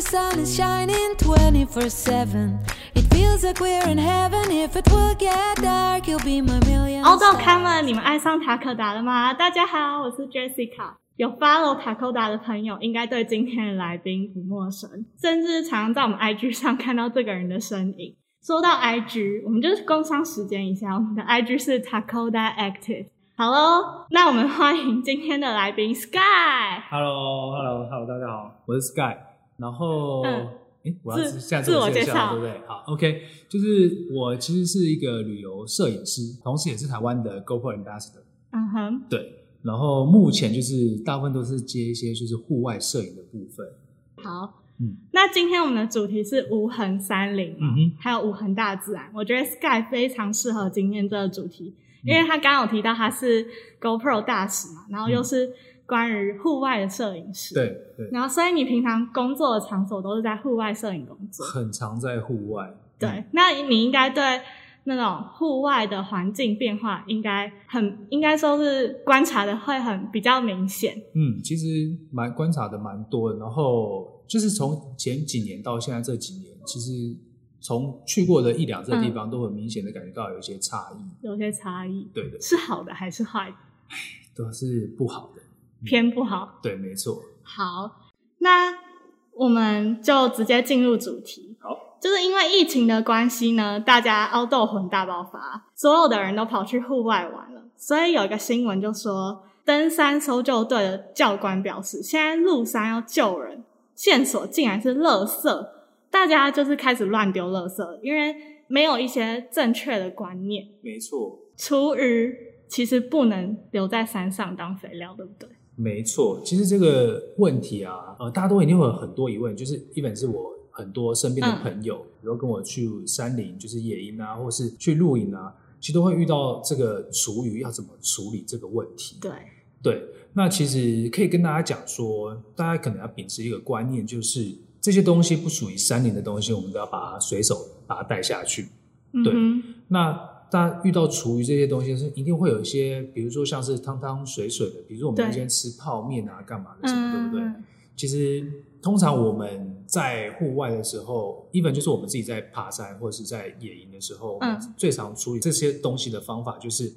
the sun is shining 24 7. It feels like we're in heaven. If it will get dark, you'll be my million. 凹豆 stars. 咖们，你们爱上塔可达了吗？大家好，我是 Jessica。有 follow 塔可达的朋友，应该对今天的来宾不陌生，甚至常常在我们 IG 上看到这个人的身影。说到 IG，我们就是工商时间一下，我们的 IG 是 Takoda Active。好喽，那我们欢迎今天的来宾 Sky。Hello，Hello，Hello，大家好，我是 Sky。然后，我要自现在自我介绍绍，对不对？好，OK，就是我其实是一个旅游摄影师，同时也是台湾的 GoPro Ambassador。嗯哼，对，然后目前就是大部分都是接一些就是户外摄影的部分。好，嗯，那今天我们的主题是无痕山林，嗯哼还有无痕大自然。我觉得 Sky 非常适合今天这个主题，嗯因为他刚刚有提到他是 GoPro 大使嘛，然后又是关于户外的摄影师。。对对，然后，所以你平常工作的场所都是在户外摄影工作。很常在户外。对，那你应该对那种户外的环境变化应该很，应该说是观察的会很比较明显。嗯，其实蛮观察的蛮多的，然后就是从前几年到现在这几年，其实从去过的一两个地方，都很明显的感觉到有一些差异。有些差异对的，是好的还是坏的？都是不好的。偏不好。对，没错。好，那我们就直接进入主题。好，就是因为疫情的关系呢，大家凹豆魂大爆发，所有的人都跑去户外玩了。所以有一个新闻就说，登山搜救队的教官表示，现在入山要救人，线索竟然是垃圾，大家就是开始乱丢垃圾，因为没有一些正确的观念。没错，厨余其实不能留在山上当肥料，对不对？没错。其实这个问题啊，呃，大家都一定会有很多疑问，就是一本是我很多身边的朋友，比如跟我去山林，就是野营啊，或是去露营啊，其实都会遇到这个厨余要怎么处理这个问题。对，对，那其实可以跟大家讲说，大家可能要秉持一个观念，就是这些东西不属于山林的东西，我们都要把它随手把它带下去。对嗯，那大家遇到厨余这些东西，是一定会有一些，比如说像是汤汤水水的，比如说我们对今天吃泡面啊，干嘛的什么，对不对？嗯其实通常我们在户外的时候，even 就是我们自己在爬山或者是在野营的时候，我们嗯最常处理这些东西的方法就是，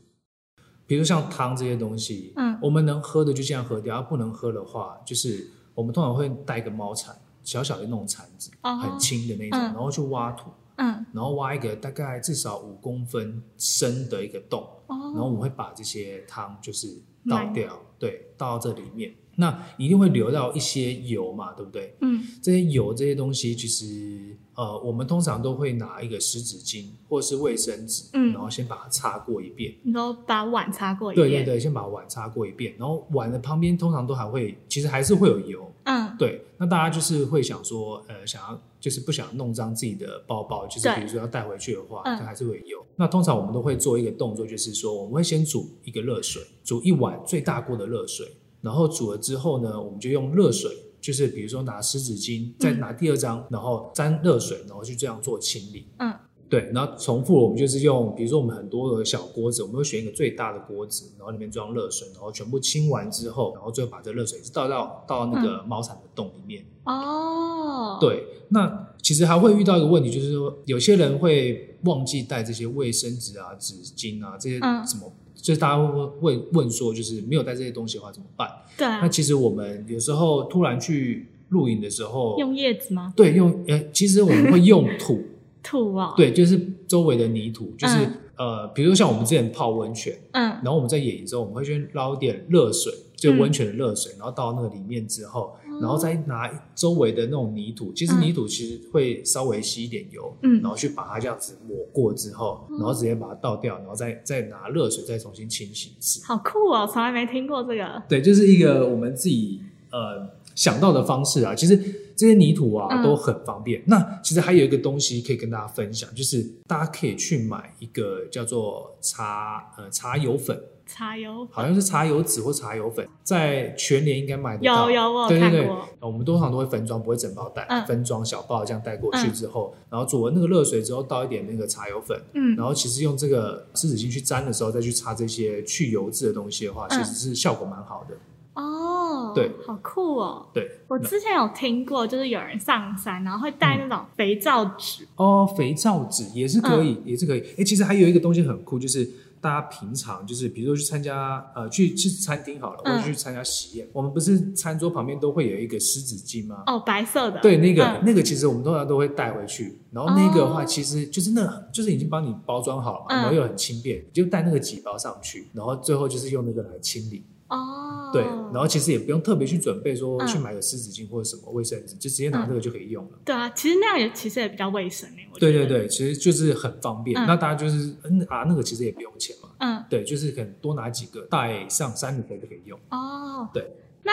比如像汤这些东西，嗯。我们能喝的就这样喝掉，不能喝的话，就是我们通常会带一个猫铲，小小的那种铲子，哦。很轻的那种，嗯。然后去挖土。嗯，然后挖一个大概至少五公分深的一个洞，然后我会把这些汤就是倒掉，对，倒到这里面。那一定会留到一些油嘛，对不对？嗯这些油这些东西，其实呃，我们通常都会拿一个湿纸巾或是卫生纸，嗯然后先把它擦过一遍。你说把碗擦过一遍，对对对，先把碗擦过一遍，然后碗的旁边通常都还会，其实还是会有油。嗯对，那大家就是会想说，呃，想要就是不想弄脏自己的包包，就是对比如说要带回去的话，嗯它还是会有。那通常我们都会做一个动作，就是说我们会先煮一个热水，煮一碗最大锅的热水，然后煮了之后呢，我们就用热水，就是比如说拿湿纸巾，再拿第二张，然后沾热水，然后去这样做清理。嗯对，然后重复，我们就是用，比如说我们很多的小锅子，我们会选一个最大的锅子，然后里面装热水，然后全部清完之后，然后最后把这热水倒到到那个猫铲的洞里面。哦，，对，那其实还会遇到一个问题，就是说有些人会忘记带这些卫生纸啊、纸巾啊这些嗯什么，就是大家会会问说，就是没有带这些东西的话怎么办？对啊那，其实我们有时候突然去露营的时候，用叶子吗？对用呃，其实我们会用土。土哦，，对，就是周围的泥土，就是、嗯。呃，比如说像我们之前泡温泉，嗯。然后我们在野营之后，我们会先捞一点热水，就温泉的热水，然后倒到那个里面之后，然后再拿周围的那种泥土，其实嗯。泥土其实会稍微吸一点油，嗯。然后去把它这样子抹过之后，然后直接把它倒掉，然后再再拿热水再重新清洗一次。好酷哦，从来没听过这个，对，就是一个我们自己呃想到的方式啊。其实这些泥土啊嗯。都很方便。那其实还有一个东西可以跟大家分享，就是大家可以去买一个叫做茶呃茶油粉，茶油好像是茶油籽或茶油粉，在全年应该买得到。有有对对对。我们通常都会分装，不会整包带，嗯。分装小包这样带过去之后，然后煮完那个热水之后，倒一点那个茶油粉，嗯。然后其实用这个湿纸巾去沾的时候，再去擦这些去油渍的东西的话，其嗯实是效果蛮好的。哦，对，好酷哦。对，我之前有听过，就是有人上山，然后会带那种肥皂纸。哦，肥皂纸也是可以，也是可以。哎，其实还有一个东西很酷，就是大家平常就是比如说去参加呃去去餐厅好了，或者去参加喜宴，我们不是餐桌旁边都会有一个湿纸巾吗？哦，白色的。对，那个、嗯那个其实我们通常都会带回去，然后那个的话哦其实就是那就是已经帮你包装好了然后又很轻便，你就带那个几包上去，然后最后就是用那个来清理。哦，对，然后其实也不用特别去准备说嗯去买个湿纸巾或者什么卫生纸，就直接拿这个就可以用了。对啊，其实那样也其实也比较卫生对对，对，其实就是很方便。嗯那大家就是嗯啊，那个其实也不用钱嘛。嗯，对，就是可能多拿几个带上山的时候就可以用。哦，对。那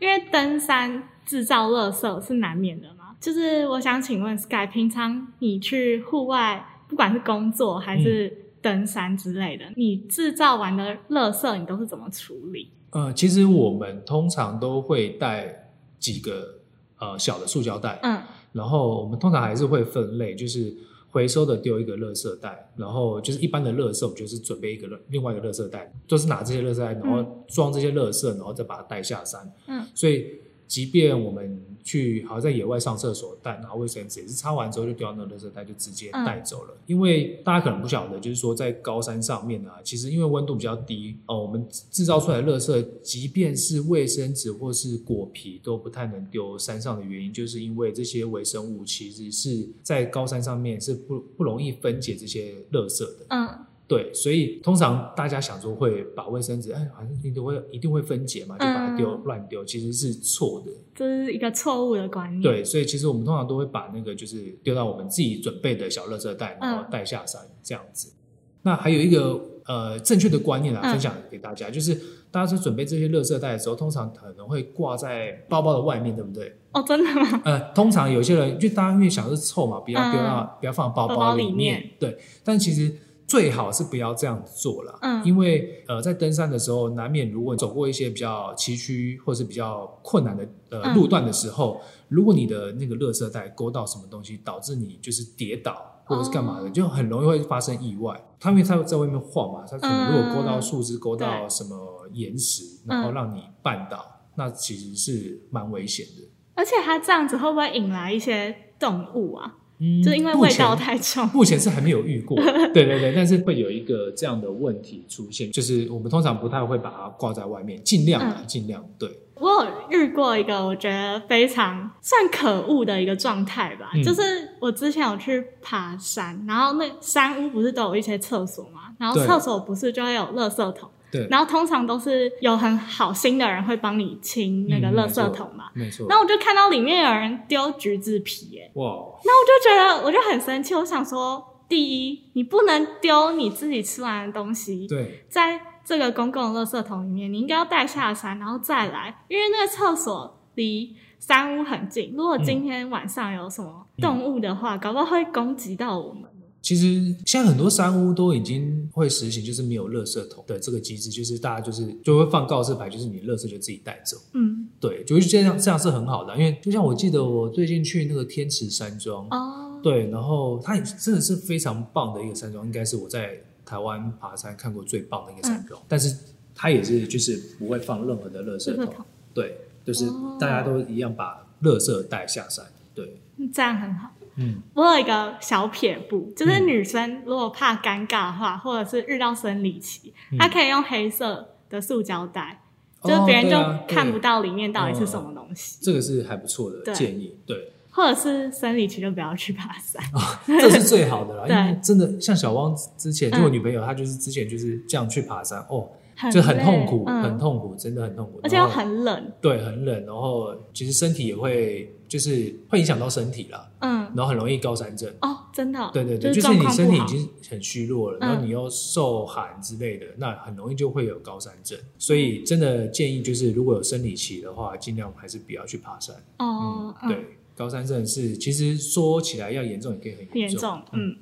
因为登山制造垃圾是难免的嘛，就是我想请问 Sky，平常你去户外，不管是工作还是登山之类的，你制造完的垃圾你都是怎么处理？呃，其实我们通常都会带几个呃小的塑胶袋，嗯然后我们通常还是会分类，就是回收的丢一个垃圾袋，然后就是一般的垃圾，我们就是准备一个垃另外一个垃圾袋，就是拿这些垃圾袋，然后装这些垃圾，然后再把它带下山。嗯所以，即便我们去好像在野外上厕所带拿卫生纸，也是擦完之后就丢到那个垃圾袋，就直接带走了。因为大家可能不晓得，就是说在高山上面啊，其实因为温度比较低哦，我们制造出来的垃圾，即便是卫生纸或是果皮都不太能丢山上的原因，就是因为这些微生物其实是在高山上面是不不容易分解这些垃圾的。嗯对，所以通常大家想说会把卫生纸，哎，好像一定会一定会分解嘛，就把它丢、嗯乱丢，其实是错的。这是一个错误的观念。，对，所以其实我们通常都会把那个就是丢到我们自己准备的小垃圾袋，然后嗯带下山、这样子。那还有一个呃正确的观念啊，嗯分享给大家，就是大家在准备这些垃圾袋的时候，通常可能会挂在包包的外面，对不对？哦，真的吗？呃，通常有些人就大家因为想是臭嘛，不要嗯丢到、不要放包包里面对，但其实最好是不要这样做了，嗯因为呃在登山的时候，难免如果走过一些比较崎岖或是比较困难的呃嗯路段的时候，如果你的那个垃圾袋勾到什么东西，导致你就是跌倒。或者是干嘛的，哦就很容易会发生意外。它因为它在外面晃嘛，它可能如果勾到嗯树枝、勾到什么岩石，然后让你绊倒，那其实是蛮危险的。而且它这样子会不会引来一些动物啊？嗯就是因为味道太重。目前是还没有遇过，对对对，但是会有一个这样的问题出现，就是我们通常不太会把它挂在外面，尽量啊，嗯。尽量对，我有遇过一个我觉得非常算可恶的一个状态吧，嗯。就是我之前有去爬山，然后那山屋不是都有一些厕所嘛，然后厕所不是就会有垃圾桶，对，然后通常都是有很好心的人会帮你清那个嗯垃圾桶嘛。没错，然后我就看到里面有人丢橘子皮，耶，哇，那我就觉得我就很生气，我想说，第一，你不能丢你自己吃完的东西，对，在这个公共垃圾桶里面，你应该要带下山，然后再来，因为那个厕所离山屋很近。如果今天晚上有什么动物的话，搞不好会攻击到我们。其实现在很多山屋都已经会实行，就是没有垃圾桶的这个机制，就是大家就是就会放告示牌，就是你垃圾就自己带走。嗯，对，就是这样，这样是很好的，因为就像我记得我最近去那个天池山庄，哦，对，然后它也真的是非常棒的一个山庄，应该是我在台湾爬山看过最棒的一个山庄。但是它也是就是不会放任何的垃圾桶，圾桶对，就是哦大家都一样把垃圾带下山。对，这样很好。嗯，我有一个小撇步，就是女生如果怕尴尬的话，或者是遇到生理期，嗯。她可以用黑色的塑胶袋，哦就是别人就对啊对看不到里面到底是什么东西，这个是还不错的对建议。对，或者是生理期就不要去爬山。这是最好的啦，对 因为真的像小汪之前，就我嗯女朋友，她就是之前就是这样去爬山，哦，很就很累痛苦，嗯。很痛苦，真的很痛苦，而且又然后很冷，对，很冷，然后其实身体也会就是会影响到身体啦，嗯，然后很容易高山症。哦，真的哦，对对对，就就是你身体已经很虚弱了，嗯。然后你又受寒之类的，那很容易就会有高山症。所以真的建议就是，如果有生理期的话，尽量还是不要去爬山。哦，嗯，对，高山症是其实说起来要严重，也可以很严严重，嗯。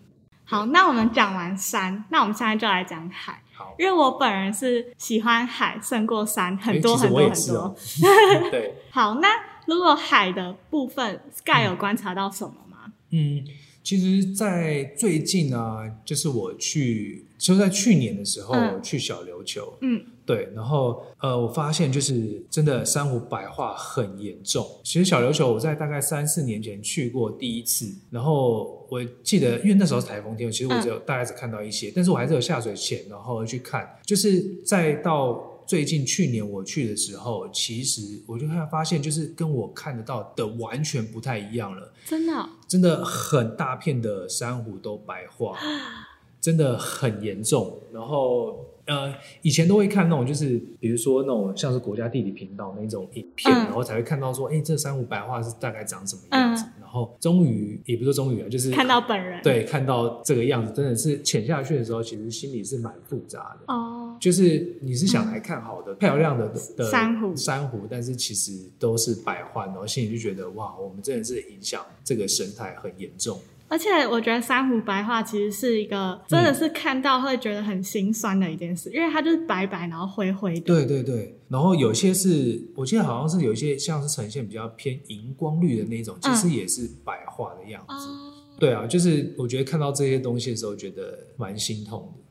好，那我们讲完山，那我们现在就来讲海，好，因为我本人是喜欢海胜过山很多很多很多。对，好，那如果海的部分，Sky 有观察到什么吗？嗯，其实，在最近啊，就是我去，就在去年的时候、嗯去小琉球，嗯，对，然后呃，我发现就是真的珊瑚白化很严重。其实小琉球我在大概三四年前去过第一次，然后我记得因为那时候是台风天，其实我只有、大概只看到一些，但是我还是有下水前然后去看，就是再到。最近去年我去的时候，其实我就看发现，就是跟我看得到的完全不太一样了。真的哦、真的很大片的珊瑚都白化，真的很严重。然后呃，以前都会看那种，就是比如说那种像是国家地理频道那种影片，嗯然后才会看到说，哎，这珊瑚白化是大概长什么样子。嗯然后终于也不是终于啊，就是看到本人，对看到这个样子，真的是潜下去的时候，其实心里是蛮复杂的。哦，就是你是想来看好的、漂亮的的珊瑚珊瑚，但是其实都是白幻，然后心里就觉得哇，我们真的是影响这个生态很严重。而且我觉得珊瑚白化其实是一个真的是看到会觉得很心酸的一件事，因为它就是白白然后灰灰的。对对对，然后有些是我记得好像是有一些像是呈现比较偏荧光绿的那种，其实也是白化的样子。哦，对啊，就是我觉得看到这些东西的时候，觉得蛮心痛的。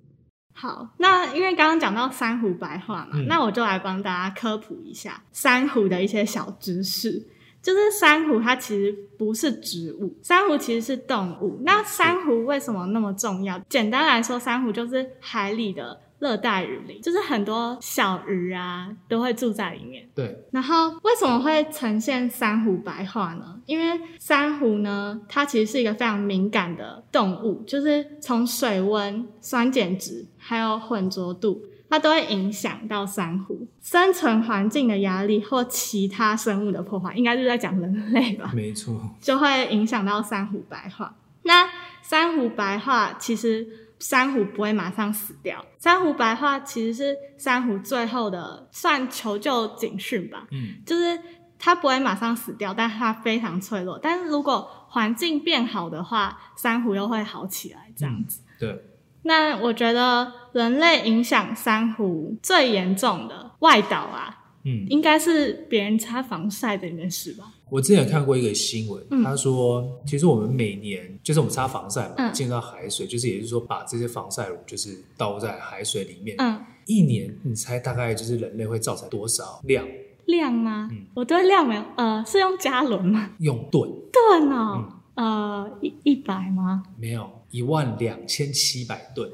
好，那因为刚刚讲到珊瑚白化嘛，嗯那我就来帮大家科普一下珊瑚的一些小知识。就是珊瑚它其实不是植物，珊瑚其实是动物。那珊瑚为什么那么重要？简单来说，珊瑚就是海里的热带雨林，就是很多小鱼啊都会住在里面。对，然后为什么会呈现珊瑚白化呢？因为珊瑚呢，它其实是一个非常敏感的动物，就是从水温、酸碱值还有混浊度，它都会影响到珊瑚生存环境的压力或其他生物的破坏，应该是在讲人类吧？没错。就会影响到珊瑚白化。那珊瑚白化其实珊瑚不会马上死掉，珊瑚白化其实是珊瑚最后的算求救警讯吧，嗯，就是它不会马上死掉，但它非常脆弱。但是如果环境变好的话，珊瑚又会好起来，这样子。对，那我觉得人类影响珊瑚最严重的外岛啊，嗯，应该是别人擦防晒这件事吧？我之前有看过一个新闻，嗯他说，其实我们每年就是我们擦防晒嘛，嗯进到海水，就是也就是说把这些防晒乳就是倒在海水里面，嗯，一年你猜大概就是人类会造成多少量？量吗？嗯我对量没有，呃，是用加仑吗？用吨吨哦，嗯呃，一一百吗？没有一万两千七百吨，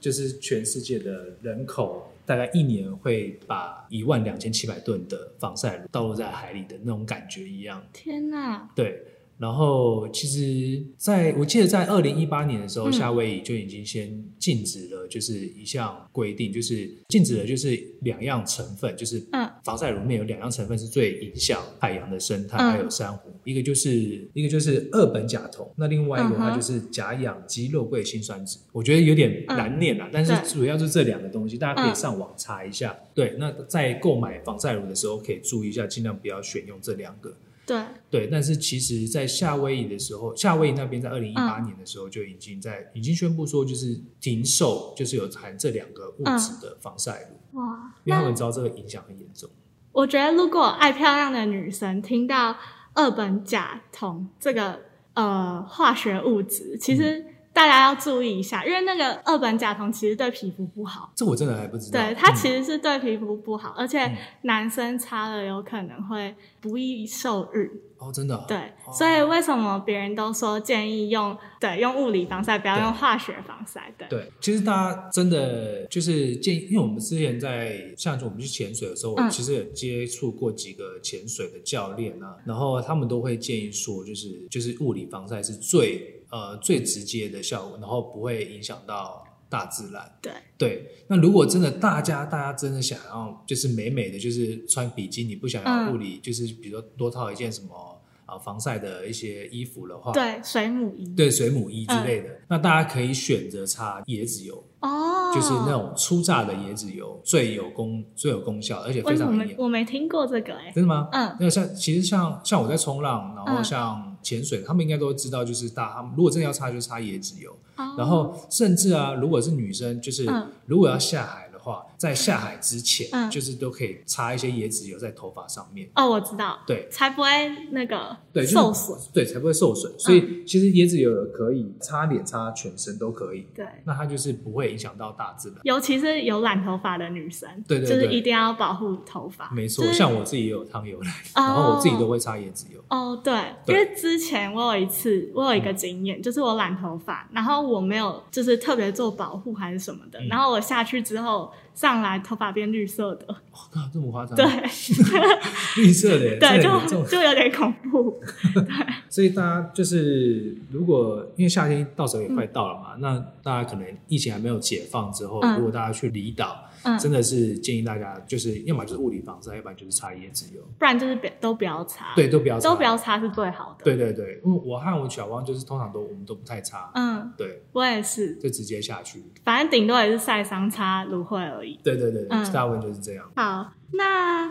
就是全世界的人口大概一年会把一万两千七百吨的防晒乳倒落在海里的那种感觉一样。天哪！对，然后其实在我记得在二零一八年的时候，嗯。夏威夷就已经先禁止了，就是一项规定，就是禁止了就是两样成分，就是嗯。防晒乳里面有两样成分是最影响海洋的生态嗯。还有珊瑚，一个就是一个就是二苯甲酮，那另外一个的嗯哼。话就是甲氧基肉桂辛酸酯，我觉得有点难念啊，但是主要是这两个东西，大家可以嗯。上网查一下。对，那在购买防晒乳的时候可以注意一下，尽量不要选用这两个。对，对，但是其实，在夏威夷的时候，夏威夷那边在二零一八嗯年的时候就已经在、已经宣布说，就是停售，就是有含这两个物质的防晒乳，哇！因为他们知道这个影响很严重。我觉得，如果爱漂亮的女生听到二苯甲酮这个呃化学物质，其实大家要注意一下，因为那个二苯甲酮其实对皮肤不好。这我真的还不知道。对，它嗯其实是对皮肤不好，而且嗯男生擦了有可能会不易受孕。哦，真的哦、对，哦。所以为什么别人都说建议用对用物理防晒，不要用化学防晒？对，对，其实大家真的就是建议，因为我们之前在像我们去潜水的时候，嗯。其实有接触过几个潜水的教练啊，然后他们都会建议说，就是就是物理防晒是最呃最直接的效果，然后不会影响到大自然。对。对，那如果真的大家大家真的想要就是美美的，就是穿比基尼，不想要嗯。物理，就是比如说多套一件什么啊、防晒的一些衣服的话，对，水母衣。对水母衣之类嗯的，那大家可以选择擦椰子油，哦，就是那种初榨的椰子油，最有功最有功效，而且非常营养。没我没听过这个哎、真的吗？嗯。那像其实像像我在冲浪，然后嗯。像潜水，他们应该都知道，就是大他们如果真的要擦，就擦椰子油。哦。然后甚至啊，如果是女生，就是嗯。如果要下海的话，在下海之前，嗯。就是都可以擦一些椰子油在头发上面，哦，我知道，对。才不会那个对，就是受损。，对，才不会受损。所以其实椰子油可以擦脸、擦全身都可以，对，那它就是不会影响到大自然。尤其是有染头发的女生，对对对。就是一定要保护头发。没错，就是像我自己也有烫油然后我自己都会擦椰子油。哦，对，对。因为之前我有一次，我有一个经验，就是我染头发，然后我没有就是特别做保护还是什么的，嗯。然后我下去之后上来头发变绿色的，哇，靠，这么夸张？对，绿色的对，就就有点恐怖。所以大家就是，如果因为夏天到时候也快到了嘛，那大家可能疫情还没有解放之后，嗯。如果大家去离岛，嗯，真的是建议大家就是要么就是物理防晒，要不然就是擦椰子油，不然就是别都不要擦，对，都不要擦，都不要擦是最好的。对对对，因为我和我小汪就是通常都我们都不太擦，嗯，对，我也是，就直接下去。反正顶多也是晒伤擦芦荟而已。对对对大部分就是这样。好，那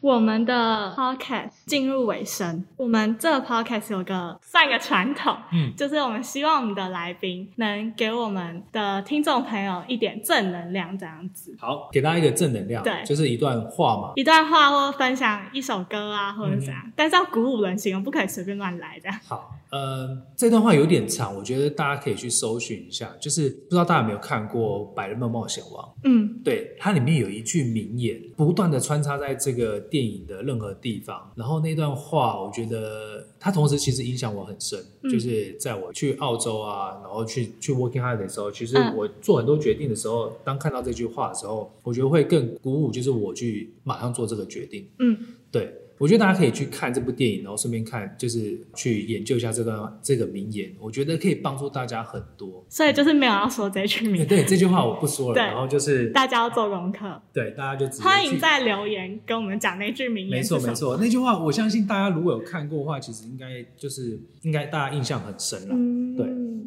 我们的 podcast 进入尾声，我们这个 podcast 有个算一个传统，嗯，就是我们希望我们的来宾能给我们的听众朋友一点正能量，这样子。好，给大家一个正能量，对就是一段话嘛。一段话或分享一首歌啊，或者怎嗯样，但是要鼓舞人心哦，不可以随便乱来这样。好，呃，这段话有点长，我觉得大家可以去搜寻一下。就是不知道大家有没有看过《百人梦冒险王》？嗯对，它里面有一句名言，不断的穿插在这个电影的任何地方。然后那段话，我觉得它同时其实影响我很深。嗯就是在我去澳洲啊，然后去去 working holiday 的时候，其实嗯我做很多决定的时候，当看到这句话的时候，我觉得会更鼓舞，就是我去马上做这个决定。嗯，对，我觉得大家可以去看这部电影，然后顺便看，就是去研究一下这段这个名言，我觉得可以帮助大家很多。所以就是没有要说这句名言，对，这句话我不说了，对然后就是大家要做功课，对大家就欢迎在留言跟我们讲那句名言。没错没。错，那句话我相信大家如果有看过的话，其实应该就是应该大家印象很深了。嗯，对。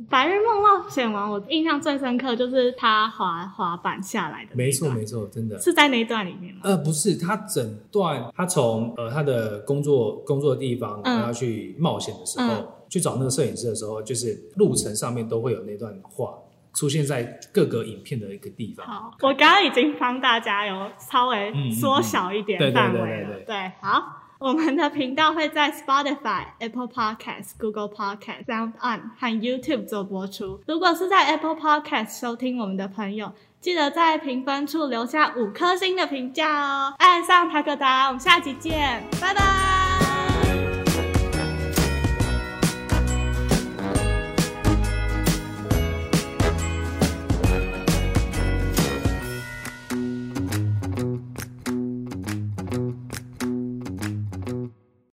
白日梦冒险王，我印象最深刻就是他滑滑板下来的没错没错，真的。是在那一段里面吗？呃，不是，他整段他从呃他的工作工作的地方，嗯然后要去冒险的时候，嗯去找那个摄影师的时候，就是路程上面都会有那段话出现在各个影片的一个地方。好，我刚刚已经帮大家有稍微缩小一点范围了。对对对对，好。我们的频道会在 Spotify、Apple Podcast、Google Podcast、Sound On 和 YouTube 做播出。如果是在 Apple Podcast 收听我们的朋友，记得在评分处留下五颗星的评价哦。爱上塔克达，我们下期见，拜拜。